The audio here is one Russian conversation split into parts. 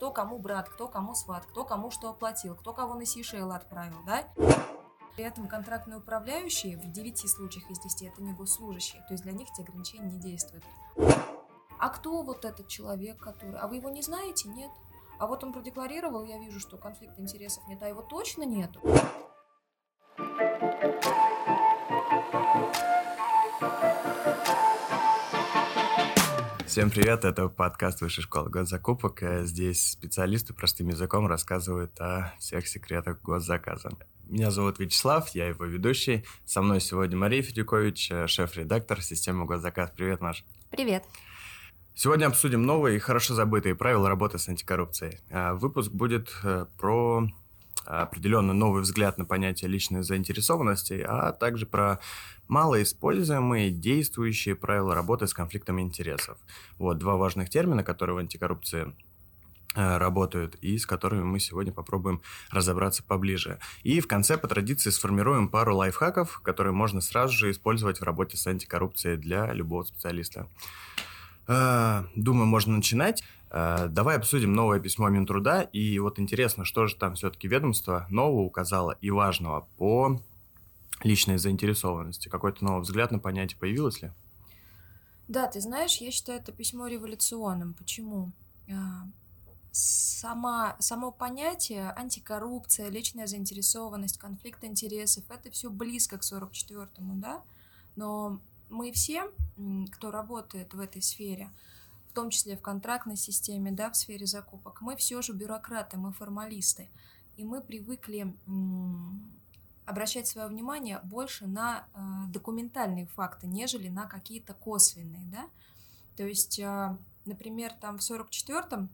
кто кому брат, кто кому сват, кто кому что оплатил, кто кого на Сейшелы отправил, да? При этом контрактные управляющие в 9 случаях из 10 это не госслужащие, то есть для них эти ограничения не действуют. А кто вот этот человек, который... А вы его не знаете? Нет. А вот он продекларировал, я вижу, что конфликта интересов нет, а его точно нету. Всем привет, это подкаст Высшей школы госзакупок. Э, здесь специалисты простым языком рассказывают о всех секретах госзаказа. Меня зовут Вячеслав, я его ведущий. Со мной сегодня Мария Федюкович, э, шеф-редактор системы госзаказ. Привет, Маша. Привет. Сегодня обсудим новые и хорошо забытые правила работы с антикоррупцией. Э, выпуск будет про определенный новый взгляд на понятие личной заинтересованности, а также про малоиспользуемые действующие правила работы с конфликтами интересов. Вот два важных термина, которые в антикоррупции э, работают и с которыми мы сегодня попробуем разобраться поближе. И в конце по традиции сформируем пару лайфхаков, которые можно сразу же использовать в работе с антикоррупцией для любого специалиста. Э, думаю, можно начинать. Э, давай обсудим новое письмо Минтруда. И вот интересно, что же там все-таки ведомство нового указало и важного по личной заинтересованности? Какой-то новый взгляд на понятие появилось ли? Да, ты знаешь, я считаю это письмо революционным. Почему? А, сама, само понятие антикоррупция, личная заинтересованность, конфликт интересов, это все близко к 44-му, да? Но мы все, кто работает в этой сфере, в том числе в контрактной системе, да, в сфере закупок, мы все же бюрократы, мы формалисты. И мы привыкли обращать свое внимание больше на э, документальные факты, нежели на какие-то косвенные, да. То есть, э, например, там в 44-м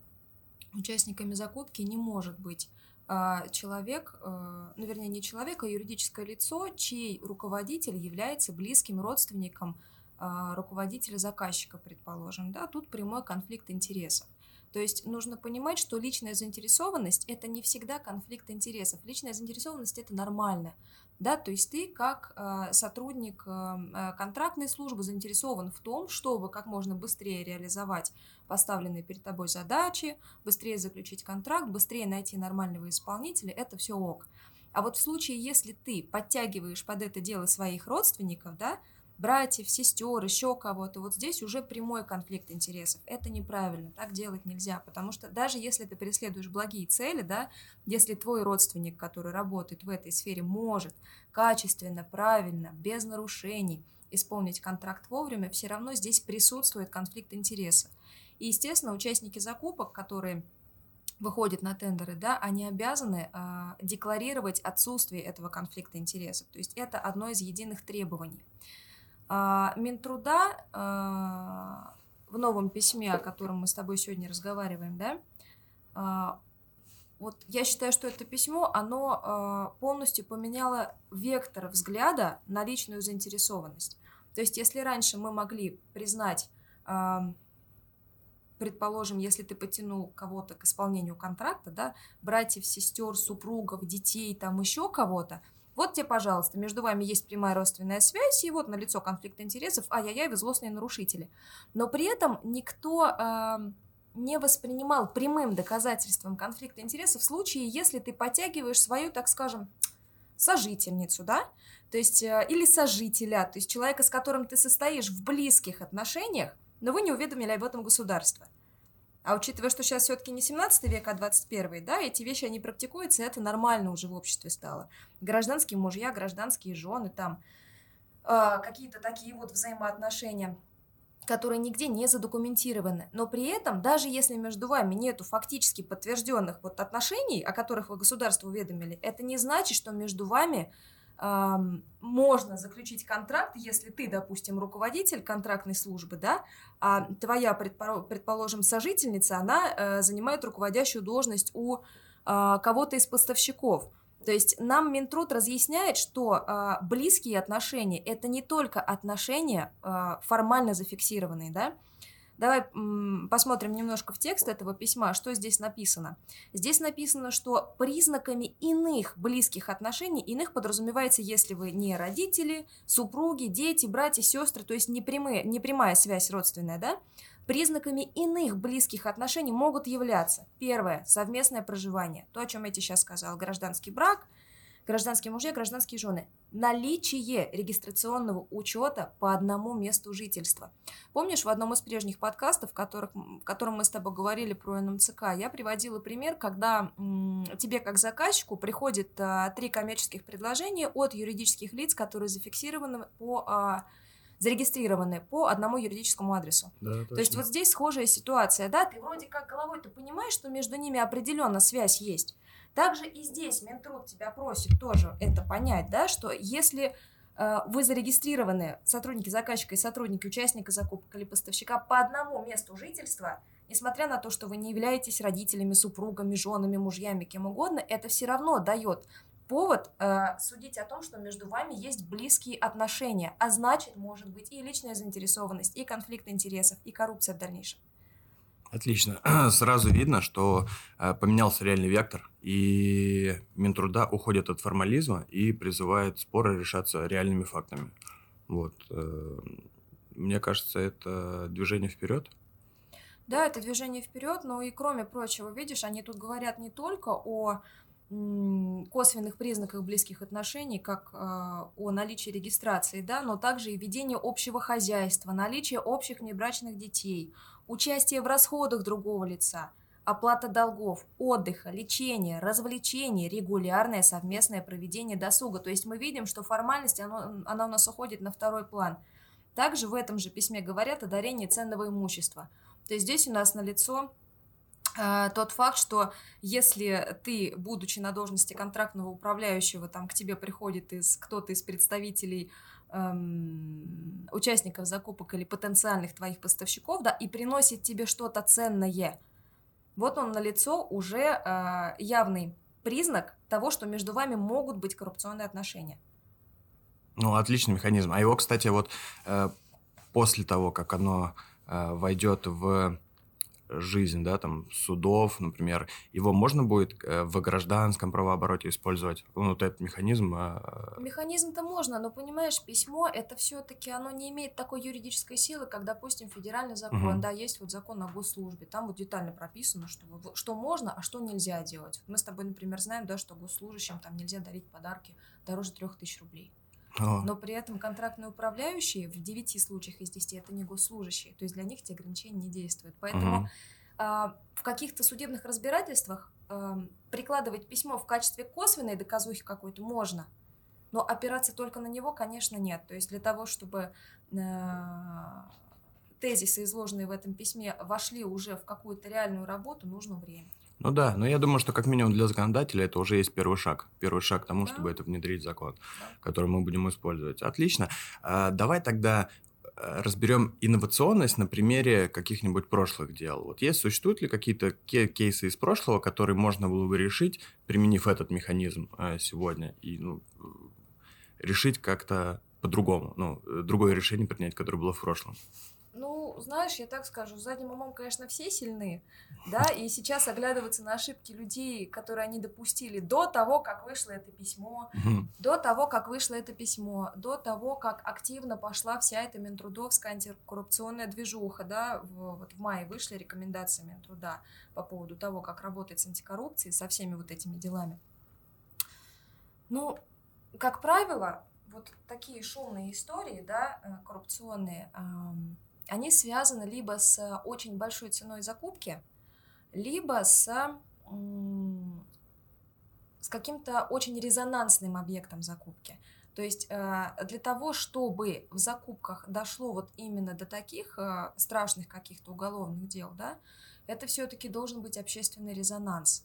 участниками закупки не может быть э, человек, ну, вернее, не человек, а юридическое лицо, чей руководитель является близким родственником руководителя заказчика, предположим, да, тут прямой конфликт интересов. То есть нужно понимать, что личная заинтересованность – это не всегда конфликт интересов. Личная заинтересованность – это нормально. Да, то есть ты как э, сотрудник э, э, контрактной службы заинтересован в том, чтобы как можно быстрее реализовать поставленные перед тобой задачи, быстрее заключить контракт, быстрее найти нормального исполнителя, это все ок. А вот в случае, если ты подтягиваешь под это дело своих родственников, да, братьев, сестер, еще кого-то. Вот здесь уже прямой конфликт интересов. Это неправильно, так делать нельзя, потому что даже если ты преследуешь благие цели, да, если твой родственник, который работает в этой сфере, может качественно, правильно, без нарушений исполнить контракт вовремя, все равно здесь присутствует конфликт интересов. И, естественно, участники закупок, которые выходят на тендеры, да, они обязаны э, декларировать отсутствие этого конфликта интересов. То есть это одно из единых требований. А, Минтруда а, в новом письме, о котором мы с тобой сегодня разговариваем, да, а, вот я считаю, что это письмо, оно полностью поменяло вектор взгляда на личную заинтересованность. То есть, если раньше мы могли признать, предположим, если ты потянул кого-то к исполнению контракта, да, братьев, сестер, супругов, детей, там еще кого-то, вот тебе, пожалуйста, между вами есть прямая родственная связь, и вот на лицо конфликт интересов, ай-яй-яй, вы злостные нарушители. Но при этом никто э, не воспринимал прямым доказательством конфликта интересов в случае, если ты подтягиваешь свою, так скажем, сожительницу, да, то есть, э, или сожителя, то есть человека, с которым ты состоишь в близких отношениях, но вы не уведомили об этом государство. А учитывая, что сейчас все-таки не 17 век, а 21, да, эти вещи, они практикуются, и это нормально уже в обществе стало. Гражданские мужья, гражданские жены, там, э, какие-то такие вот взаимоотношения которые нигде не задокументированы. Но при этом, даже если между вами нету фактически подтвержденных вот отношений, о которых вы государство уведомили, это не значит, что между вами можно заключить контракт, если ты, допустим, руководитель контрактной службы, да, а твоя, предположим, сожительница, она э, занимает руководящую должность у а, кого-то из поставщиков. То есть нам Минтруд разъясняет, что а, близкие отношения – это не только отношения а, формально зафиксированные, да, Давай посмотрим немножко в текст этого письма, что здесь написано. Здесь написано, что признаками иных близких отношений, иных подразумевается, если вы не родители, супруги, дети, братья, сестры, то есть не, прямые, не прямая связь родственная, да, Признаками иных близких отношений могут являться первое – совместное проживание, то, о чем я тебе сейчас сказала, гражданский брак, гражданские мужья, гражданские жены. Наличие регистрационного учета по одному месту жительства. Помнишь, в одном из прежних подкастов, в, которых, в котором мы с тобой говорили про НМЦК, я приводила пример, когда м, тебе как заказчику приходит а, три коммерческих предложения от юридических лиц, которые зафиксированы по... А, зарегистрированы по одному юридическому адресу. Да, То есть вот здесь схожая ситуация, да, ты вроде как головой ты понимаешь, что между ними определенно связь есть, также и здесь Минтруд тебя просит тоже это понять, да, что если э, вы зарегистрированы, сотрудники заказчика и сотрудники участника закупок или поставщика по одному месту жительства, несмотря на то, что вы не являетесь родителями, супругами, женами, мужьями, кем угодно, это все равно дает повод э, судить о том, что между вами есть близкие отношения, а значит, может быть и личная заинтересованность, и конфликт интересов, и коррупция в дальнейшем. Отлично. Сразу видно, что э, поменялся реальный вектор, и Минтруда уходит от формализма и призывает споры решаться реальными фактами. Вот. Э, мне кажется, это движение вперед. Да, это движение вперед, но и кроме прочего, видишь, они тут говорят не только о косвенных признаках близких отношений, как э, о наличии регистрации, да, но также и ведение общего хозяйства, наличие общих внебрачных детей, участие в расходах другого лица, оплата долгов, отдыха, лечения, развлечений, регулярное совместное проведение досуга. То есть мы видим, что формальность, оно, она у нас уходит на второй план. Также в этом же письме говорят о дарении ценного имущества. То есть здесь у нас налицо а, тот факт, что если ты, будучи на должности контрактного управляющего, там к тебе приходит из кто-то из представителей эм, участников закупок или потенциальных твоих поставщиков, да, и приносит тебе что-то ценное, вот он на лицо уже э, явный признак того, что между вами могут быть коррупционные отношения. Ну, отличный механизм. А его, кстати, вот э, после того, как оно э, войдет в жизнь, да, там, судов, например, его можно будет э, в гражданском правообороте использовать? Ну, вот этот механизм... А, Механизм-то можно, но, понимаешь, письмо, это все-таки, оно не имеет такой юридической силы, как, допустим, федеральный закон, угу. да, есть вот закон о госслужбе, там вот детально прописано, что, что можно, а что нельзя делать. Мы с тобой, например, знаем, да, что госслужащим там нельзя дарить подарки дороже трех тысяч рублей. Но при этом контрактные управляющие в 9 случаях из 10 это не госслужащие, то есть для них эти ограничения не действуют. Поэтому угу. в каких-то судебных разбирательствах а, прикладывать письмо в качестве косвенной доказухи какой-то можно, но опираться только на него, конечно, нет. То есть для того, чтобы а, тезисы, изложенные в этом письме, вошли уже в какую-то реальную работу, нужно время. Ну да, но я думаю, что как минимум для законодателя это уже есть первый шаг. Первый шаг к тому, да. чтобы это внедрить в закон, да. который мы будем использовать. Отлично. А, давай тогда э, разберем инновационность на примере каких-нибудь прошлых дел. Вот есть, существуют ли какие-то кейсы из прошлого, которые можно было бы решить, применив этот механизм э, сегодня, и ну, решить как-то по-другому, ну, другое решение принять, которое было в прошлом? Знаешь, я так скажу, задним умом, конечно, все сильны, да, и сейчас оглядываться на ошибки людей, которые они допустили до того, как вышло это письмо, до того, как вышло это письмо, до того, как активно пошла вся эта Минтрудовская антикоррупционная движуха, да, в, вот в мае вышли рекомендации Минтруда по поводу того, как работать с антикоррупцией, со всеми вот этими делами. Ну, как правило, вот такие шумные истории, да, э, коррупционные, они связаны либо с очень большой ценой закупки, либо с, с каким-то очень резонансным объектом закупки. То есть э, для того, чтобы в закупках дошло вот именно до таких э, страшных каких-то уголовных дел, да, это все-таки должен быть общественный резонанс.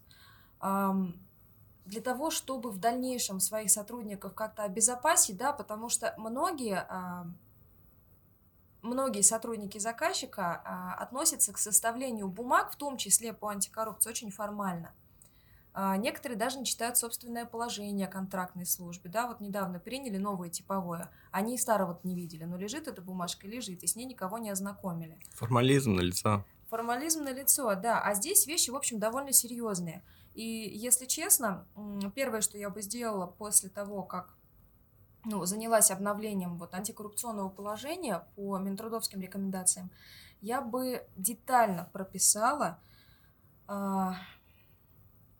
Для того, чтобы в дальнейшем своих сотрудников как-то обезопасить, да, потому что многие многие сотрудники заказчика а, относятся к составлению бумаг, в том числе по антикоррупции, очень формально. А, некоторые даже не читают собственное положение контрактной службе. Да, вот недавно приняли новое типовое. Они старого не видели, но лежит эта бумажка, лежит, и с ней никого не ознакомили. Формализм на лицо. Формализм на лицо, да. А здесь вещи, в общем, довольно серьезные. И если честно, первое, что я бы сделала после того, как ну, занялась обновлением вот антикоррупционного положения по Минтрудовским рекомендациям, я бы детально прописала, а,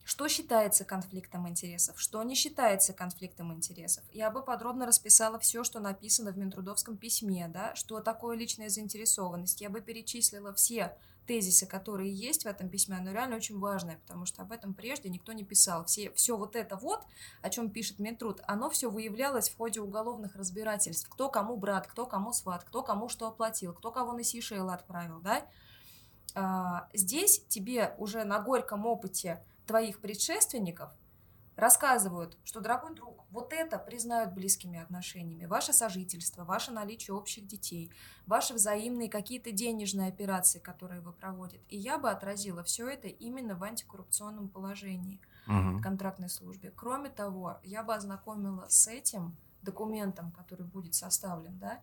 что считается конфликтом интересов, что не считается конфликтом интересов. Я бы подробно расписала все, что написано в Минтрудовском письме, да, что такое личная заинтересованность. Я бы перечислила все тезисы, которые есть в этом письме, оно реально очень важное, потому что об этом прежде никто не писал. Все, все вот это вот, о чем пишет Минтруд, оно все выявлялось в ходе уголовных разбирательств. Кто кому брат, кто кому сват, кто кому что оплатил, кто кого на Сейшелы отправил, да. А, здесь тебе уже на горьком опыте твоих предшественников рассказывают, что, дорогой друг, вот это признают близкими отношениями. Ваше сожительство, ваше наличие общих детей, ваши взаимные какие-то денежные операции, которые вы проводите. И я бы отразила все это именно в антикоррупционном положении угу. контрактной службе. Кроме того, я бы ознакомила с этим документом, который будет составлен, да,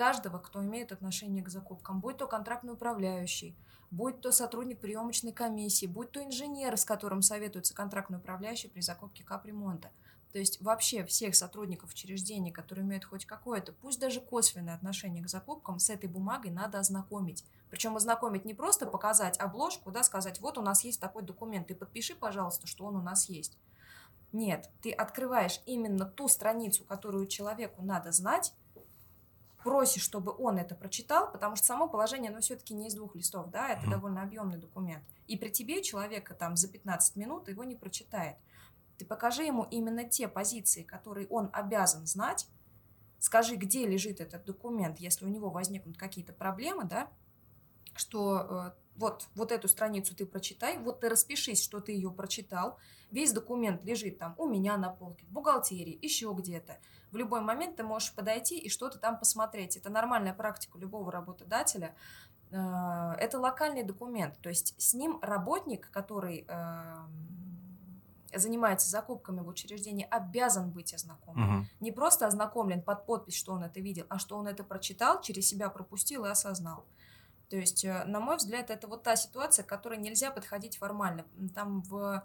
каждого, кто имеет отношение к закупкам, будь то контрактный управляющий, будь то сотрудник приемочной комиссии, будь то инженер, с которым советуется контрактный управляющий при закупке капремонта. То есть вообще всех сотрудников учреждений, которые имеют хоть какое-то, пусть даже косвенное отношение к закупкам, с этой бумагой надо ознакомить. Причем ознакомить не просто показать обложку, да, сказать, вот у нас есть такой документ, ты подпиши, пожалуйста, что он у нас есть. Нет, ты открываешь именно ту страницу, которую человеку надо знать, просишь, чтобы он это прочитал, потому что само положение, оно все-таки не из двух листов, да, это mm. довольно объемный документ. И при тебе человека там за 15 минут его не прочитает. Ты покажи ему именно те позиции, которые он обязан знать, скажи, где лежит этот документ, если у него возникнут какие-то проблемы, да, что э, вот, вот эту страницу ты прочитай, вот ты распишись, что ты ее прочитал, весь документ лежит там у меня на полке, в бухгалтерии, еще где-то. В любой момент ты можешь подойти и что-то там посмотреть. Это нормальная практика любого работодателя. Э, это локальный документ, то есть с ним работник, который эм, занимается закупками в учреждении, обязан быть ознакомлен. Угу. Не просто ознакомлен под подпись, что он это видел, а что он это прочитал, через себя пропустил и осознал. То есть, э, на мой взгляд, это вот та ситуация, к которой нельзя подходить формально. Там в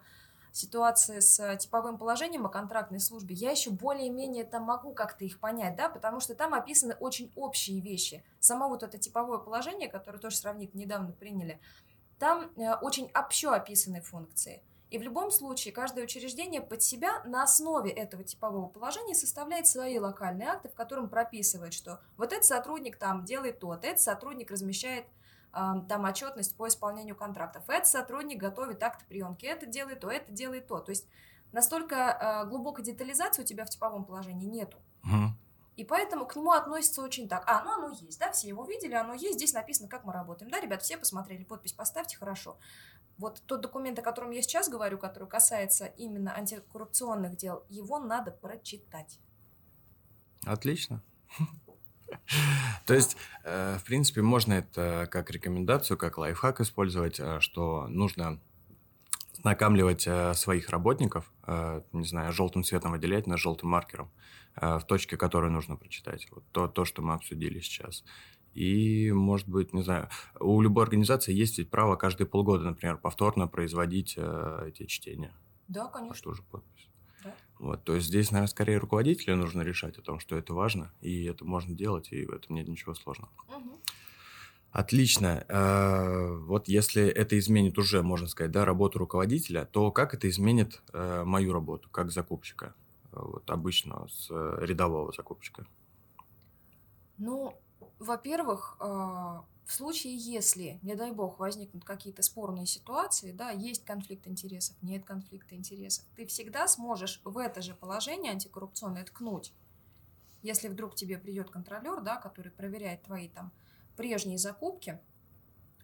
ситуации с типовым положением о контрактной службе, я еще более-менее там могу как-то их понять, да, потому что там описаны очень общие вещи. Само вот это типовое положение, которое тоже сравнительно недавно приняли, там э, очень общо описаны функции – и в любом случае каждое учреждение под себя на основе этого типового положения составляет свои локальные акты, в котором прописывает, что вот этот сотрудник там делает то, этот сотрудник размещает э, там отчетность по исполнению контрактов, этот сотрудник готовит акты приемки, это делает то, это делает то. То есть настолько э, глубокой детализации у тебя в типовом положении нету. Угу. И поэтому к нему относится очень так. А, ну оно есть, да, все его видели, оно есть, здесь написано, как мы работаем. Да, ребят, все посмотрели, подпись поставьте, хорошо. Вот тот документ, о котором я сейчас говорю, который касается именно антикоррупционных дел, его надо прочитать. Отлично. То есть, э, в принципе, можно это как рекомендацию, как лайфхак использовать, э, что нужно накамливать э, своих работников, не знаю, желтым цветом выделять на желтым маркером в точке, которую нужно прочитать. Вот то, то, что мы обсудили сейчас. И, может быть, не знаю, у любой организации есть ведь право каждые полгода, например, повторно производить эти чтения. Да, конечно. Что же подпись. Вот, то есть здесь, наверное, скорее руководителю нужно решать о том, что это важно, и это можно делать, и в этом нет ничего сложного. Угу. Отлично. Э, вот если это изменит уже, можно сказать, да, работу руководителя, то как это изменит э, мою работу как закупщика, вот обычного, с рядового закупщика? Ну, во-первых, в случае, если, не дай бог, возникнут какие-то спорные ситуации, да, есть конфликт интересов, нет конфликта интересов, ты всегда сможешь в это же положение антикоррупционное ткнуть. Если вдруг тебе придет контролер, да, который проверяет твои там прежние закупки,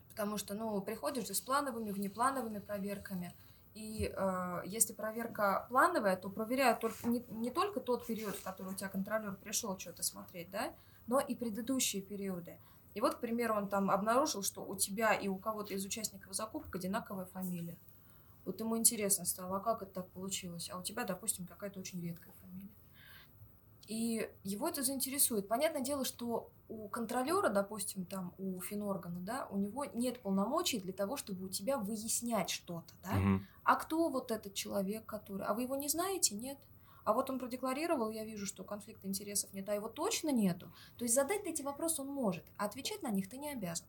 потому что, ну, приходишь же с плановыми, внеплановыми проверками, и э, если проверка плановая, то проверяют только, не, не только тот период, в который у тебя контролер пришел что-то смотреть, да, но и предыдущие периоды. И вот, к примеру, он там обнаружил, что у тебя и у кого-то из участников закупок одинаковая фамилия. Вот ему интересно стало, а как это так получилось? А у тебя, допустим, какая-то очень редкая фамилия. И его это заинтересует. Понятное дело, что у контролера, допустим, там у финоргана, да, у него нет полномочий для того, чтобы у тебя выяснять что-то, да. Угу. А кто вот этот человек, который... А вы его не знаете? Нет. А вот он продекларировал, я вижу, что конфликта интересов нет, а его точно нету. То есть задать эти вопросы он может, а отвечать на них ты не обязан.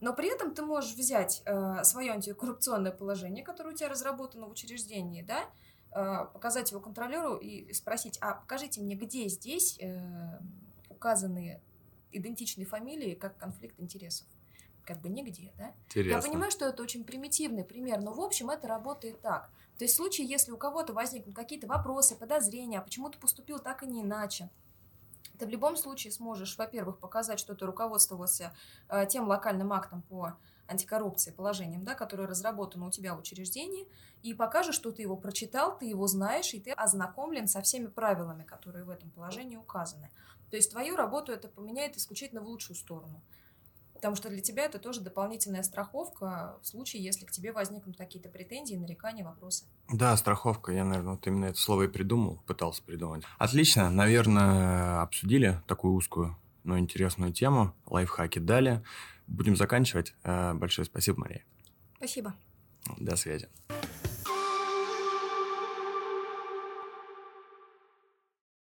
Но при этом ты можешь взять э, свое антикоррупционное положение, которое у тебя разработано в учреждении, да, э, показать его контролеру и спросить, а покажите мне, где здесь э, указаны идентичные фамилии как конфликт интересов. Как бы нигде, да? Интересно. Я понимаю, что это очень примитивный пример, но в общем это работает так. То есть в случае, если у кого-то возникнут какие-то вопросы, подозрения, а почему ты поступил так и не иначе, ты в любом случае сможешь, во-первых, показать, что ты руководствовался э, тем локальным актом по антикоррупции, положением, да, которое разработано у тебя в учреждении, и покажешь, что ты его прочитал, ты его знаешь, и ты ознакомлен со всеми правилами, которые в этом положении указаны. То есть твою работу это поменяет исключительно в лучшую сторону. Потому что для тебя это тоже дополнительная страховка в случае, если к тебе возникнут какие-то претензии, нарекания, вопросы. Да, страховка. Я, наверное, вот именно это слово и придумал, пытался придумать. Отлично. Наверное, обсудили такую узкую, но интересную тему. Лайфхаки дали. Будем заканчивать. Э, большое спасибо, Мария. Спасибо. До связи.